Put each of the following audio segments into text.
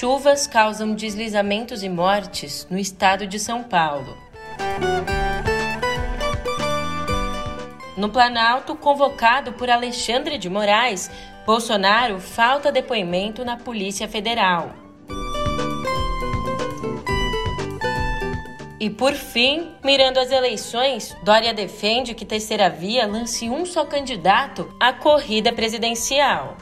Chuvas causam deslizamentos e mortes no estado de São Paulo. No Planalto, convocado por Alexandre de Moraes, Bolsonaro falta depoimento na Polícia Federal. E por fim, mirando as eleições, Dória defende que Terceira Via lance um só candidato à corrida presidencial.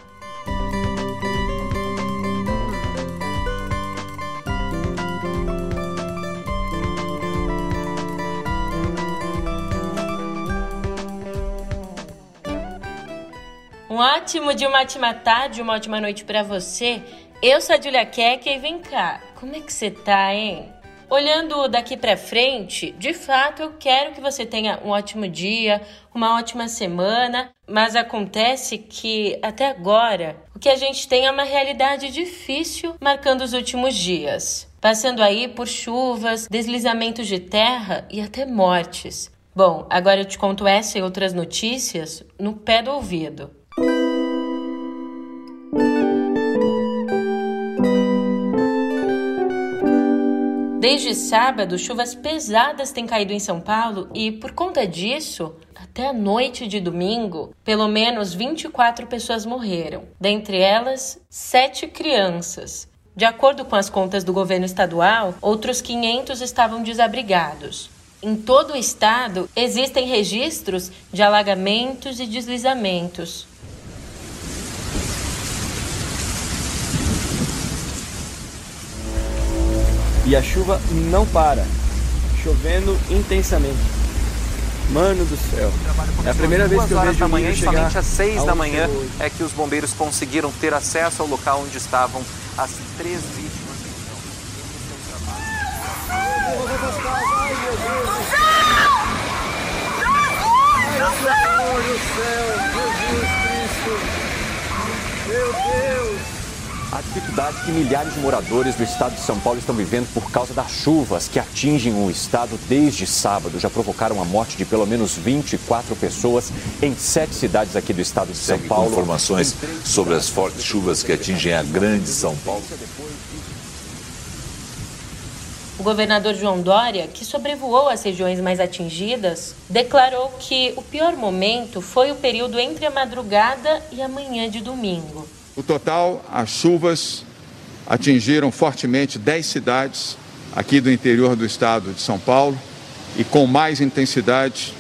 Um ótimo dia, uma ótima tarde, uma ótima noite para você. Eu sou a Julia Keck e vem cá, como é que você tá, hein? Olhando daqui para frente, de fato eu quero que você tenha um ótimo dia, uma ótima semana, mas acontece que até agora o que a gente tem é uma realidade difícil marcando os últimos dias, passando aí por chuvas, deslizamentos de terra e até mortes. Bom, agora eu te conto essa e outras notícias no pé do ouvido. Desde sábado, chuvas pesadas têm caído em São Paulo e, por conta disso, até a noite de domingo, pelo menos 24 pessoas morreram, dentre elas, sete crianças. De acordo com as contas do governo estadual, outros 500 estavam desabrigados. Em todo o estado, existem registros de alagamentos e deslizamentos. E a chuva não para, chovendo intensamente. Mano do céu. É a primeira vez que eu vejo da manhã, somente às seis da manhã é que os bombeiros conseguiram ter acesso ao local onde estavam as três vítimas. Meu Deus! A dificuldade que milhares de moradores do estado de São Paulo estão vivendo por causa das chuvas que atingem o estado desde sábado já provocaram a morte de pelo menos 24 pessoas em sete cidades aqui do estado de São Paulo. informações sobre as fortes chuvas que atingem a grande São Paulo. O governador João Dória, que sobrevoou as regiões mais atingidas, declarou que o pior momento foi o período entre a madrugada e a manhã de domingo. No total, as chuvas atingiram fortemente 10 cidades aqui do interior do estado de São Paulo e com mais intensidade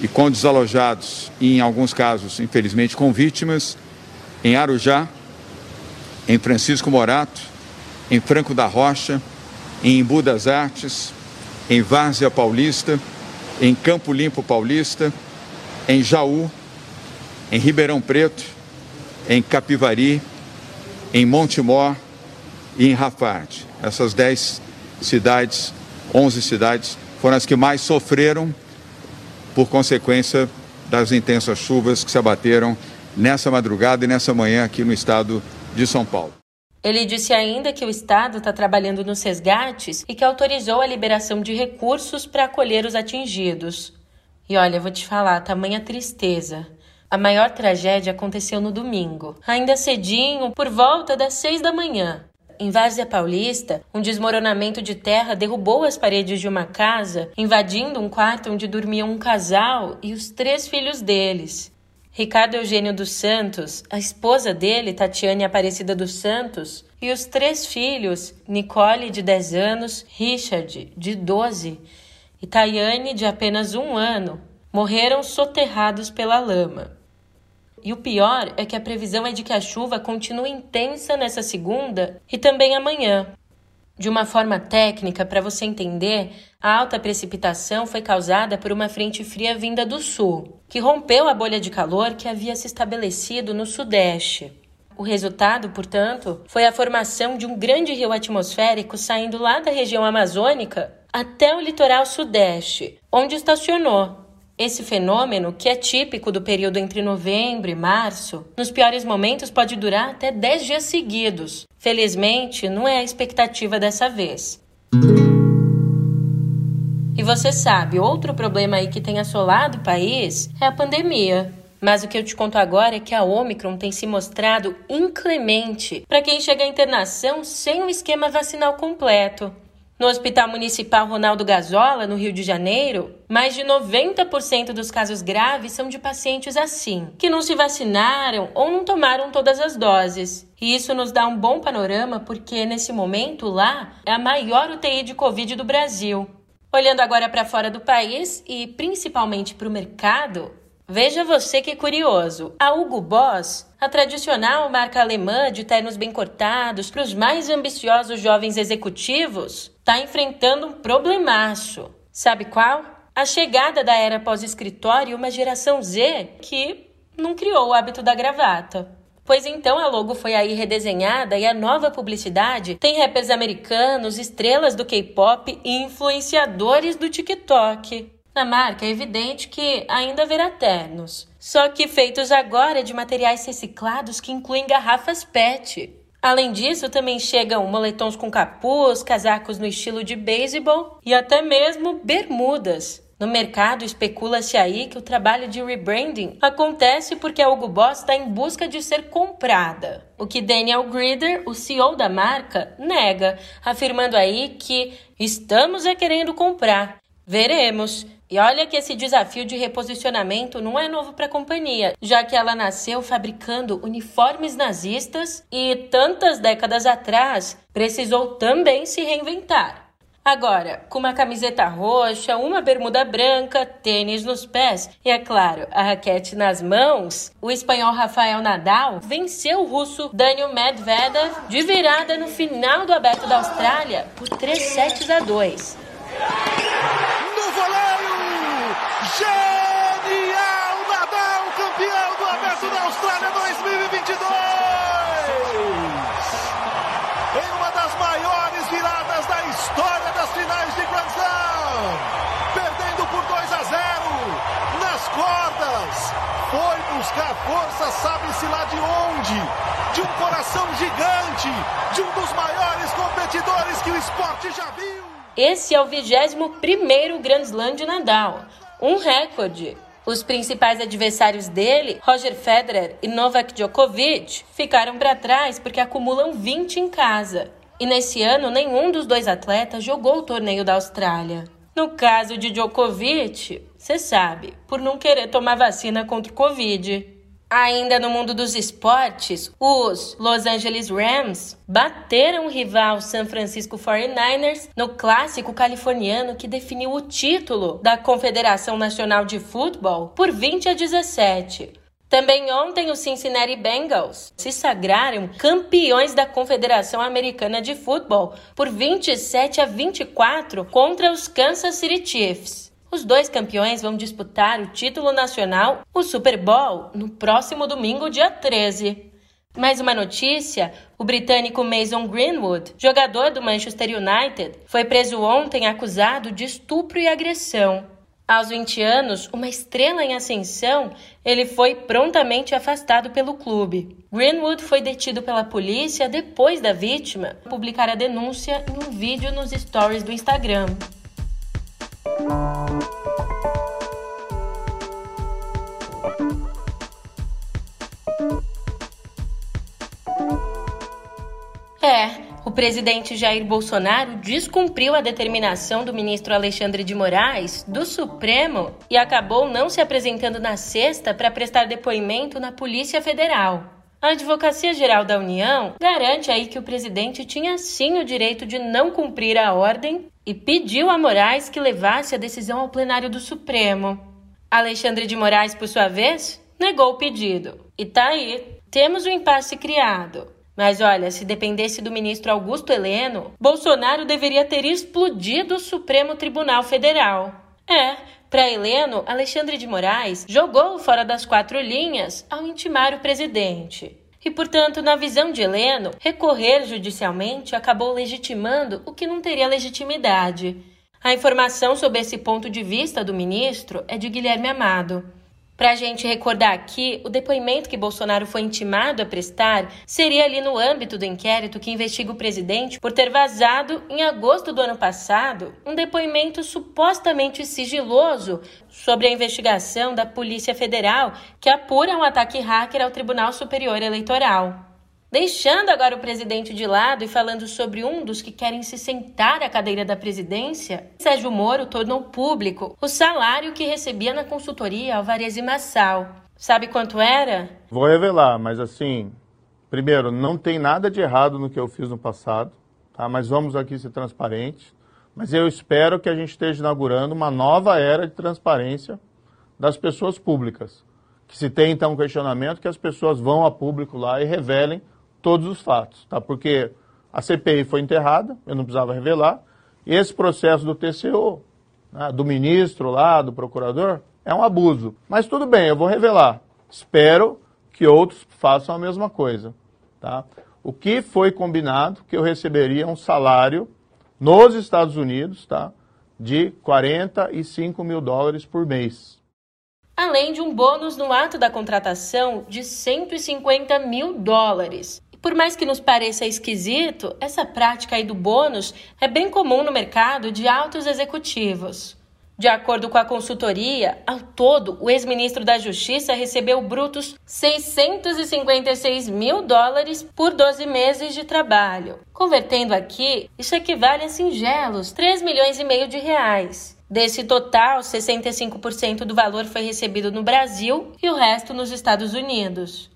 e com desalojados, e em alguns casos, infelizmente, com vítimas, em Arujá, em Francisco Morato, em Franco da Rocha, em Embu das Artes, em Várzea Paulista, em Campo Limpo Paulista, em Jaú, em Ribeirão Preto, em Capivari, em Montemor e em Rafarte. Essas 10 cidades, 11 cidades, foram as que mais sofreram por consequência das intensas chuvas que se abateram nessa madrugada e nessa manhã aqui no estado de São Paulo. Ele disse ainda que o Estado está trabalhando nos resgates e que autorizou a liberação de recursos para acolher os atingidos. E olha, vou te falar, tamanha tristeza. A maior tragédia aconteceu no domingo, ainda cedinho, por volta das seis da manhã. Em Várzea Paulista, um desmoronamento de terra derrubou as paredes de uma casa, invadindo um quarto onde dormiam um casal e os três filhos deles. Ricardo Eugênio dos Santos, a esposa dele, Tatiane Aparecida dos Santos, e os três filhos, Nicole, de 10 anos, Richard, de 12, e Tayane, de apenas um ano, morreram soterrados pela lama. E o pior é que a previsão é de que a chuva continue intensa nessa segunda e também amanhã. De uma forma técnica, para você entender, a alta precipitação foi causada por uma frente fria vinda do sul, que rompeu a bolha de calor que havia se estabelecido no sudeste. O resultado, portanto, foi a formação de um grande rio atmosférico saindo lá da região amazônica até o litoral sudeste, onde estacionou, esse fenômeno, que é típico do período entre novembro e março, nos piores momentos pode durar até 10 dias seguidos. Felizmente, não é a expectativa dessa vez. E você sabe, outro problema aí que tem assolado o país é a pandemia. Mas o que eu te conto agora é que a Omicron tem se mostrado inclemente para quem chega à internação sem um esquema vacinal completo. No Hospital Municipal Ronaldo Gazola, no Rio de Janeiro, mais de 90% dos casos graves são de pacientes assim, que não se vacinaram ou não tomaram todas as doses. E isso nos dá um bom panorama porque, nesse momento, lá é a maior UTI de Covid do Brasil. Olhando agora para fora do país e principalmente para o mercado, Veja você que curioso. A Hugo Boss, a tradicional marca alemã de ternos bem cortados para os mais ambiciosos jovens executivos, está enfrentando um problemaço. Sabe qual? A chegada da era pós-escritório e uma geração Z que não criou o hábito da gravata. Pois então a logo foi aí redesenhada e a nova publicidade tem rappers americanos, estrelas do K-pop e influenciadores do TikTok. Na marca é evidente que ainda haverá ternos, só que feitos agora de materiais reciclados que incluem garrafas PET. Além disso, também chegam moletons com capuz, casacos no estilo de beisebol e até mesmo bermudas. No mercado, especula-se aí que o trabalho de rebranding acontece porque a Hugo Boss está em busca de ser comprada. O que Daniel Grieder, o CEO da marca, nega, afirmando aí que estamos é querendo comprar. Veremos. E olha que esse desafio de reposicionamento não é novo para a companhia, já que ela nasceu fabricando uniformes nazistas e tantas décadas atrás precisou também se reinventar. Agora, com uma camiseta roxa, uma bermuda branca, tênis nos pés e, é claro, a raquete nas mãos, o espanhol Rafael Nadal venceu o russo Daniel Medvedev de virada no final do Aberto da Austrália por 3 sets a 2. Genial! Nadal, campeão do Aberto da Austrália 2022! Em uma das maiores viradas da história das finais de Grand Slam! Perdendo por 2 a 0 nas cordas! Foi buscar força, sabe-se lá de onde? De um coração gigante, de um dos maiores competidores que o esporte já viu! Esse é o 21º Grand Slam de Nadal, um recorde. Os principais adversários dele, Roger Federer e Novak Djokovic, ficaram para trás porque acumulam 20 em casa. E nesse ano, nenhum dos dois atletas jogou o torneio da Austrália. No caso de Djokovic, você sabe, por não querer tomar vacina contra o Covid. Ainda no mundo dos esportes, os Los Angeles Rams bateram o rival San Francisco 49ers no clássico californiano que definiu o título da Confederação Nacional de Futebol por 20 a 17. Também ontem os Cincinnati Bengals se sagraram campeões da Confederação Americana de Futebol por 27 a 24 contra os Kansas City Chiefs. Os dois campeões vão disputar o título nacional, o Super Bowl, no próximo domingo, dia 13. Mais uma notícia: o britânico Mason Greenwood, jogador do Manchester United, foi preso ontem acusado de estupro e agressão. Aos 20 anos, uma estrela em ascensão, ele foi prontamente afastado pelo clube. Greenwood foi detido pela polícia depois da vítima publicar a denúncia em um vídeo nos stories do Instagram. É, o presidente Jair Bolsonaro descumpriu a determinação do ministro Alexandre de Moraes do Supremo e acabou não se apresentando na sexta para prestar depoimento na Polícia Federal. A Advocacia Geral da União garante aí que o presidente tinha sim o direito de não cumprir a ordem e pediu a Moraes que levasse a decisão ao plenário do Supremo. Alexandre de Moraes, por sua vez, negou o pedido. E tá aí, temos o um impasse criado. Mas olha, se dependesse do ministro Augusto Heleno, Bolsonaro deveria ter explodido o Supremo Tribunal Federal. É, para Heleno, Alexandre de Moraes jogou fora das quatro linhas ao intimar o presidente. E, portanto, na visão de Heleno, recorrer judicialmente acabou legitimando o que não teria legitimidade. A informação sobre esse ponto de vista do ministro é de Guilherme Amado. Para a gente recordar aqui, o depoimento que Bolsonaro foi intimado a prestar seria ali no âmbito do inquérito que investiga o presidente por ter vazado, em agosto do ano passado, um depoimento supostamente sigiloso sobre a investigação da Polícia Federal que apura um ataque hacker ao Tribunal Superior Eleitoral. Deixando agora o presidente de lado e falando sobre um dos que querem se sentar à cadeira da presidência, Sérgio Moro tornou público o salário que recebia na consultoria Alvarez e Massal. Sabe quanto era? Vou revelar, mas assim, primeiro, não tem nada de errado no que eu fiz no passado, tá? Mas vamos aqui ser transparentes. Mas eu espero que a gente esteja inaugurando uma nova era de transparência das pessoas públicas. Que se tem então um questionamento que as pessoas vão a público lá e revelem todos os fatos, tá? Porque a CPI foi enterrada, eu não precisava revelar, e esse processo do TCO, né, do ministro lá, do procurador, é um abuso. Mas tudo bem, eu vou revelar. Espero que outros façam a mesma coisa, tá? O que foi combinado que eu receberia um salário nos Estados Unidos, tá? De 45 mil dólares por mês. Além de um bônus no ato da contratação de 150 mil dólares. Por mais que nos pareça esquisito, essa prática aí do bônus é bem comum no mercado de altos executivos. De acordo com a consultoria, ao todo, o ex-ministro da Justiça recebeu brutos 656 mil dólares por 12 meses de trabalho. Convertendo aqui, isso equivale a singelos 3 milhões e meio de reais. Desse total, 65% do valor foi recebido no Brasil e o resto nos Estados Unidos.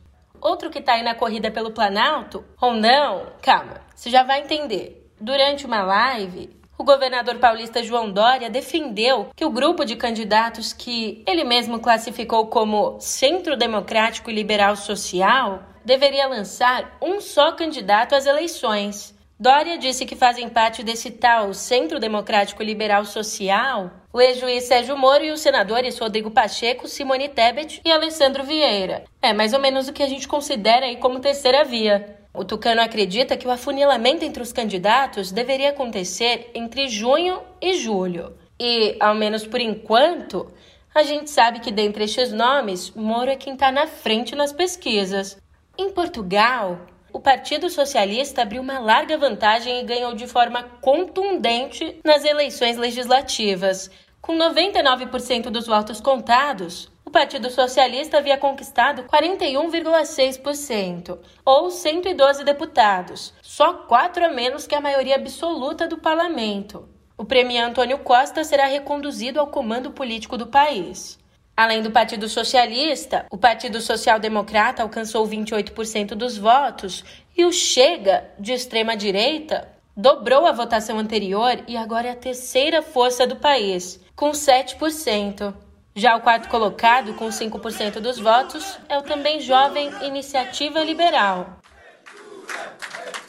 Outro que tá aí na corrida pelo Planalto, ou não, calma, você já vai entender. Durante uma live, o governador paulista João Dória defendeu que o grupo de candidatos que ele mesmo classificou como Centro Democrático e Liberal Social deveria lançar um só candidato às eleições. Dória disse que fazem parte desse tal Centro Democrático Liberal Social o ex-juiz Sérgio Moro e os senadores Rodrigo Pacheco, Simone Tebet e Alessandro Vieira. É mais ou menos o que a gente considera aí como terceira via. O Tucano acredita que o afunilamento entre os candidatos deveria acontecer entre junho e julho. E, ao menos por enquanto, a gente sabe que dentre estes nomes, Moro é quem está na frente nas pesquisas. Em Portugal, o Partido Socialista abriu uma larga vantagem e ganhou de forma contundente nas eleições legislativas. Com 99% dos votos contados, o Partido Socialista havia conquistado 41,6%, ou 112 deputados, só quatro a menos que a maioria absoluta do parlamento. O premier Antônio Costa será reconduzido ao comando político do país. Além do Partido Socialista, o Partido Social Democrata alcançou 28% dos votos e o Chega, de extrema direita, dobrou a votação anterior e agora é a terceira força do país, com 7%. Já o quarto colocado, com 5% dos votos, é o também jovem Iniciativa Liberal.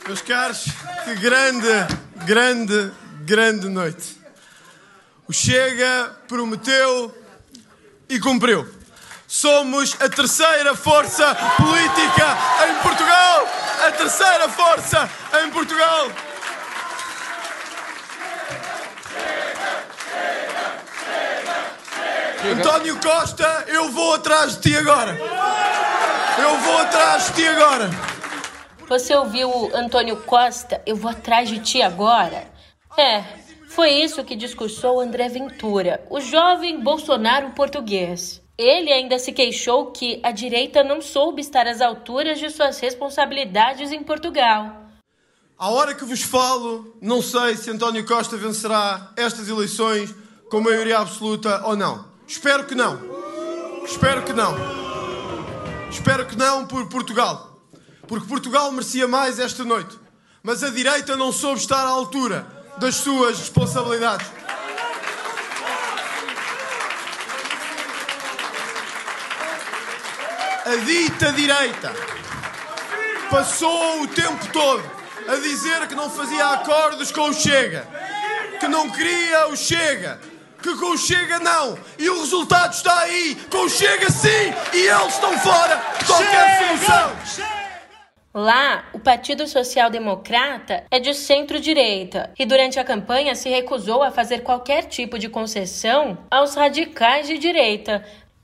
Meus caros, que grande, grande, grande noite. O Chega prometeu e cumpriu. Somos a terceira força política em Portugal! A terceira força em Portugal! António Costa, eu vou atrás de ti agora! Eu vou atrás de ti agora! Você ouviu o Antônio Costa? Eu vou atrás de ti agora? É, foi isso que discursou André Ventura, o jovem Bolsonaro português. Ele ainda se queixou que a direita não soube estar às alturas de suas responsabilidades em Portugal. À hora que vos falo, não sei se António Costa vencerá estas eleições com maioria absoluta ou não. Espero que não. Espero que não. Espero que não por Portugal. Porque Portugal merecia mais esta noite. Mas a direita não soube estar à altura das suas responsabilidades. A dita direita passou o tempo todo a dizer que não fazia acordos com o Chega, que não queria o Chega, que com o Chega não. E o resultado está aí, com o Chega sim, e eles estão fora de qualquer solução. Lá, o Partido Social Democrata é de centro-direita e durante a campanha se recusou a fazer qualquer tipo de concessão aos radicais de direita.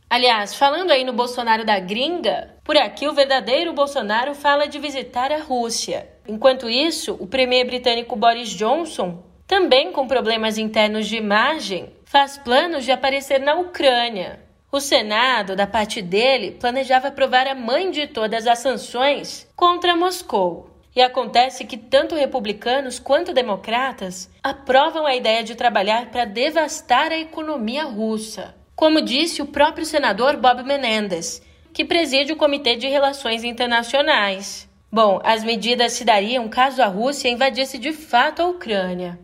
Aliás, falando aí no Bolsonaro da gringa, por aqui o verdadeiro Bolsonaro fala de visitar a Rússia. Enquanto isso, o premier britânico Boris Johnson, também com problemas internos de imagem, faz planos de aparecer na Ucrânia. O Senado, da parte dele, planejava aprovar a mãe de todas as sanções contra Moscou. E acontece que tanto republicanos quanto democratas aprovam a ideia de trabalhar para devastar a economia russa como disse o próprio senador Bob Menendez, que preside o Comitê de Relações Internacionais. Bom, as medidas se dariam caso a Rússia invadisse de fato a Ucrânia.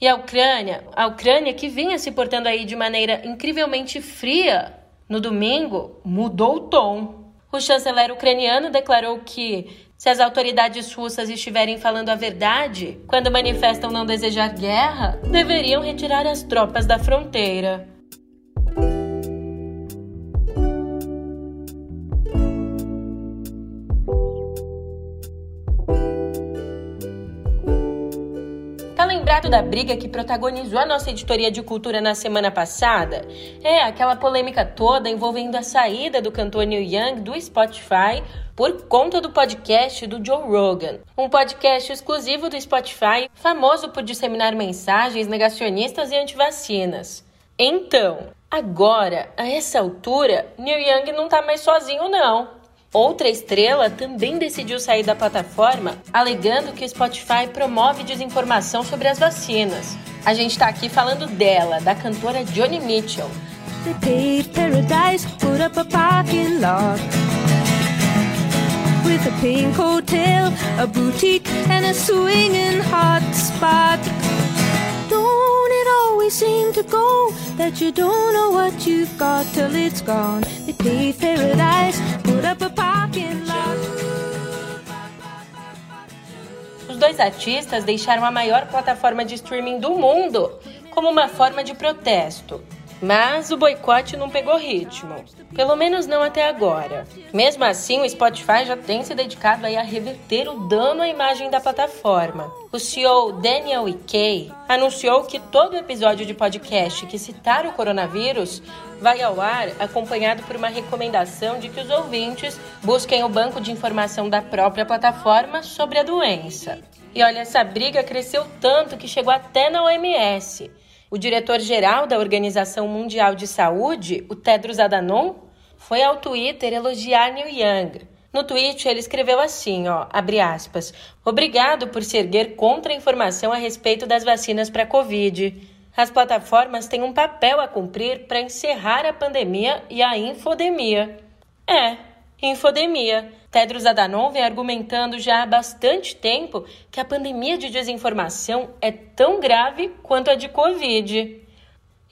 E a Ucrânia, a Ucrânia que vinha se portando aí de maneira incrivelmente fria, no domingo mudou o tom. O chanceler ucraniano declarou que se as autoridades russas estiverem falando a verdade quando manifestam não desejar guerra, deveriam retirar as tropas da fronteira. Lembrado da briga que protagonizou a nossa editoria de cultura na semana passada? É, aquela polêmica toda envolvendo a saída do cantor Neil Young do Spotify por conta do podcast do Joe Rogan, um podcast exclusivo do Spotify, famoso por disseminar mensagens negacionistas e antivacinas. Então, agora, a essa altura, Neil Young não tá mais sozinho não. Outra estrela também decidiu sair da plataforma, alegando que o Spotify promove desinformação sobre as vacinas. A gente está aqui falando dela, da cantora Johnny Mitchell. With a pink hotel, a boutique and a swinging hot spot. Always seem to go that you don't know what you've got till it's gone? They paved paradise, put up a parking lot. Os dois artistas deixaram a maior plataforma de streaming do mundo como uma forma de protesto. Mas o boicote não pegou ritmo. Pelo menos não até agora. Mesmo assim, o Spotify já tem se dedicado a reverter o dano à imagem da plataforma. O CEO Daniel Ikei anunciou que todo episódio de podcast que citar o coronavírus vai ao ar acompanhado por uma recomendação de que os ouvintes busquem o banco de informação da própria plataforma sobre a doença. E olha, essa briga cresceu tanto que chegou até na OMS. O diretor-geral da Organização Mundial de Saúde, o Tedros Adhanom, foi ao Twitter elogiar Neil Young. No tweet ele escreveu assim, ó, abre aspas: "Obrigado por se erguer contra a informação a respeito das vacinas para COVID. As plataformas têm um papel a cumprir para encerrar a pandemia e a infodemia." É, infodemia. Tedros Adhanom vem argumentando já há bastante tempo que a pandemia de desinformação é tão grave quanto a de Covid.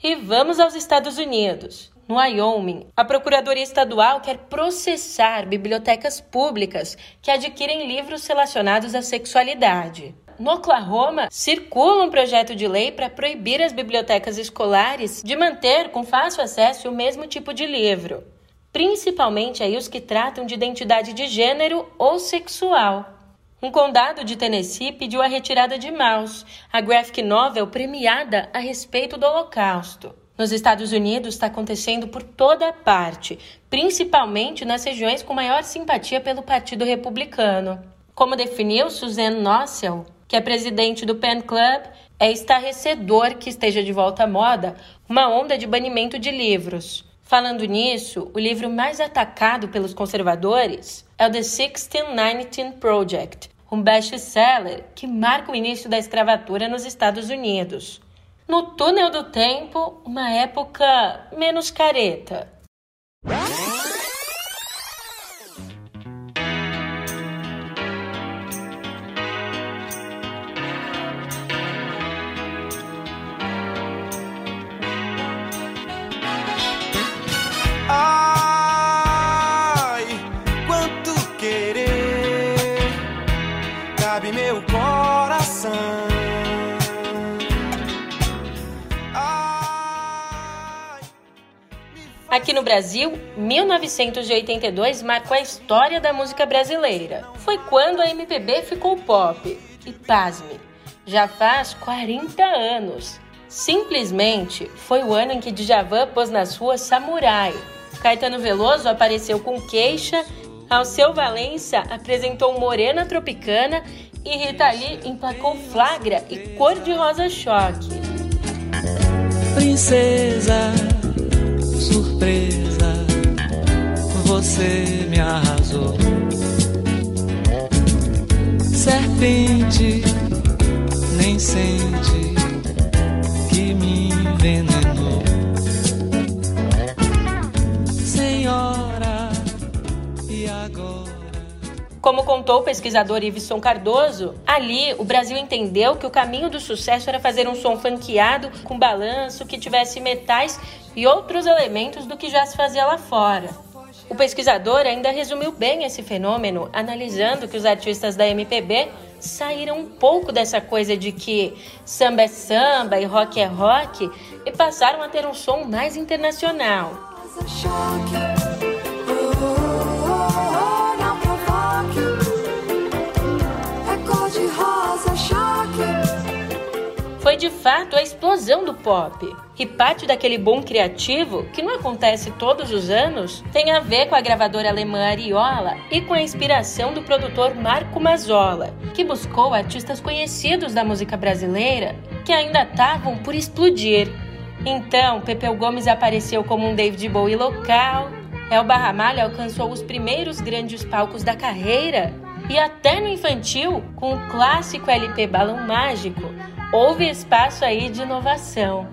E vamos aos Estados Unidos. No Wyoming, a Procuradoria Estadual quer processar bibliotecas públicas que adquirem livros relacionados à sexualidade. No Oklahoma, circula um projeto de lei para proibir as bibliotecas escolares de manter com fácil acesso o mesmo tipo de livro principalmente aí os que tratam de identidade de gênero ou sexual. Um condado de Tennessee pediu a retirada de Maus, a graphic novel premiada a respeito do Holocausto. Nos Estados Unidos está acontecendo por toda parte, principalmente nas regiões com maior simpatia pelo Partido Republicano. Como definiu Suzanne Nossel, que é presidente do Pen Club, é estarrecedor que esteja de volta à moda uma onda de banimento de livros. Falando nisso, o livro mais atacado pelos conservadores é o The 1619 Project, um best-seller que marca o início da escravatura nos Estados Unidos. No túnel do tempo, uma época menos careta. Aqui no Brasil, 1982 marcou a história da música brasileira. Foi quando a MPB ficou pop. E pasme, já faz 40 anos. Simplesmente foi o ano em que Djavan pôs nas ruas Samurai, Caetano Veloso apareceu com queixa, Alceu Valença apresentou Morena Tropicana e Rita Lee emplacou Flagra e Cor de Rosa Choque. Princesa, surpresa, você me arrasou. Serpente, nem sente que me envenenou. Como contou o pesquisador Iveson Cardoso, ali o Brasil entendeu que o caminho do sucesso era fazer um som funkeado com balanço que tivesse metais e outros elementos do que já se fazia lá fora. O pesquisador ainda resumiu bem esse fenômeno, analisando que os artistas da MPB saíram um pouco dessa coisa de que samba é samba e rock é rock e passaram a ter um som mais internacional. Foi de fato a explosão do pop. E parte daquele boom criativo, que não acontece todos os anos, tem a ver com a gravadora alemã Ariola e com a inspiração do produtor Marco Mazzola, que buscou artistas conhecidos da música brasileira que ainda estavam por explodir. Então, Pepeu Gomes apareceu como um David Bowie local, Elba Ramalho alcançou os primeiros grandes palcos da carreira e até no infantil, com o clássico LP Balão Mágico, houve espaço aí de inovação.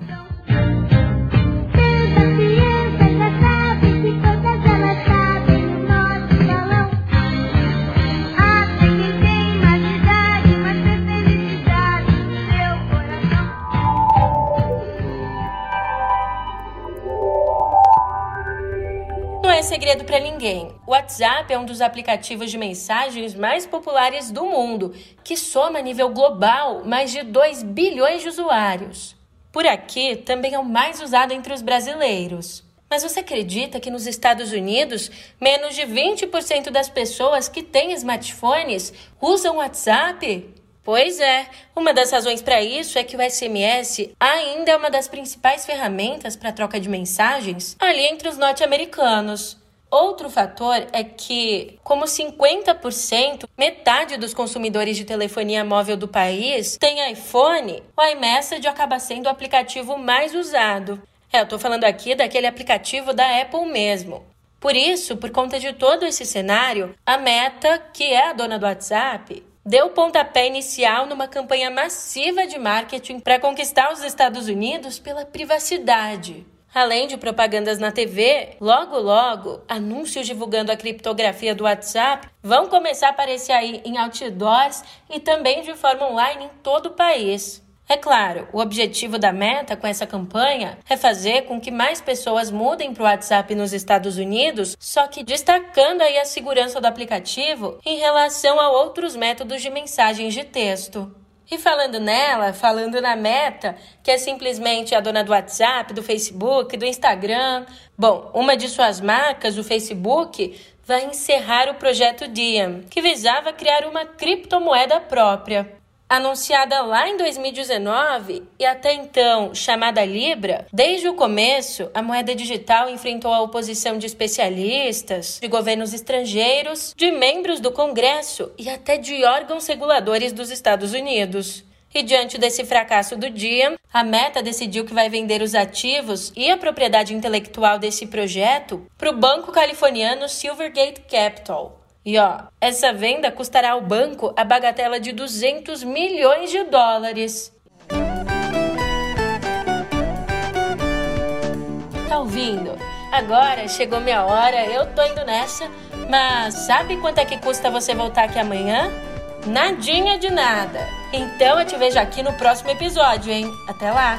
Segredo para ninguém. O WhatsApp é um dos aplicativos de mensagens mais populares do mundo, que soma a nível global mais de 2 bilhões de usuários. Por aqui, também é o mais usado entre os brasileiros. Mas você acredita que nos Estados Unidos, menos de 20% das pessoas que têm smartphones usam WhatsApp? Pois é, uma das razões para isso é que o SMS ainda é uma das principais ferramentas para troca de mensagens ali entre os norte-americanos. Outro fator é que, como 50%, metade dos consumidores de telefonia móvel do país tem iPhone, o iMessage acaba sendo o aplicativo mais usado. É, eu tô falando aqui daquele aplicativo da Apple mesmo. Por isso, por conta de todo esse cenário, a Meta, que é a dona do WhatsApp, deu pontapé inicial numa campanha massiva de marketing para conquistar os Estados Unidos pela privacidade. Além de propagandas na TV, logo logo, anúncios divulgando a criptografia do WhatsApp vão começar a aparecer aí em outdoors e também de forma online em todo o país. É claro, o objetivo da Meta com essa campanha é fazer com que mais pessoas mudem para o WhatsApp nos Estados Unidos, só que destacando aí a segurança do aplicativo em relação a outros métodos de mensagens de texto. E falando nela, falando na Meta, que é simplesmente a dona do WhatsApp, do Facebook, do Instagram, bom, uma de suas marcas, o Facebook, vai encerrar o projeto Diem, que visava criar uma criptomoeda própria. Anunciada lá em 2019 e até então chamada Libra, desde o começo a moeda digital enfrentou a oposição de especialistas, de governos estrangeiros, de membros do Congresso e até de órgãos reguladores dos Estados Unidos. E diante desse fracasso do dia, a Meta decidiu que vai vender os ativos e a propriedade intelectual desse projeto para o banco californiano Silvergate Capital. E ó, essa venda custará ao banco a bagatela de 200 milhões de dólares. Tá ouvindo? Agora chegou minha hora, eu tô indo nessa. Mas sabe quanto é que custa você voltar aqui amanhã? Nadinha de nada. Então eu te vejo aqui no próximo episódio, hein? Até lá!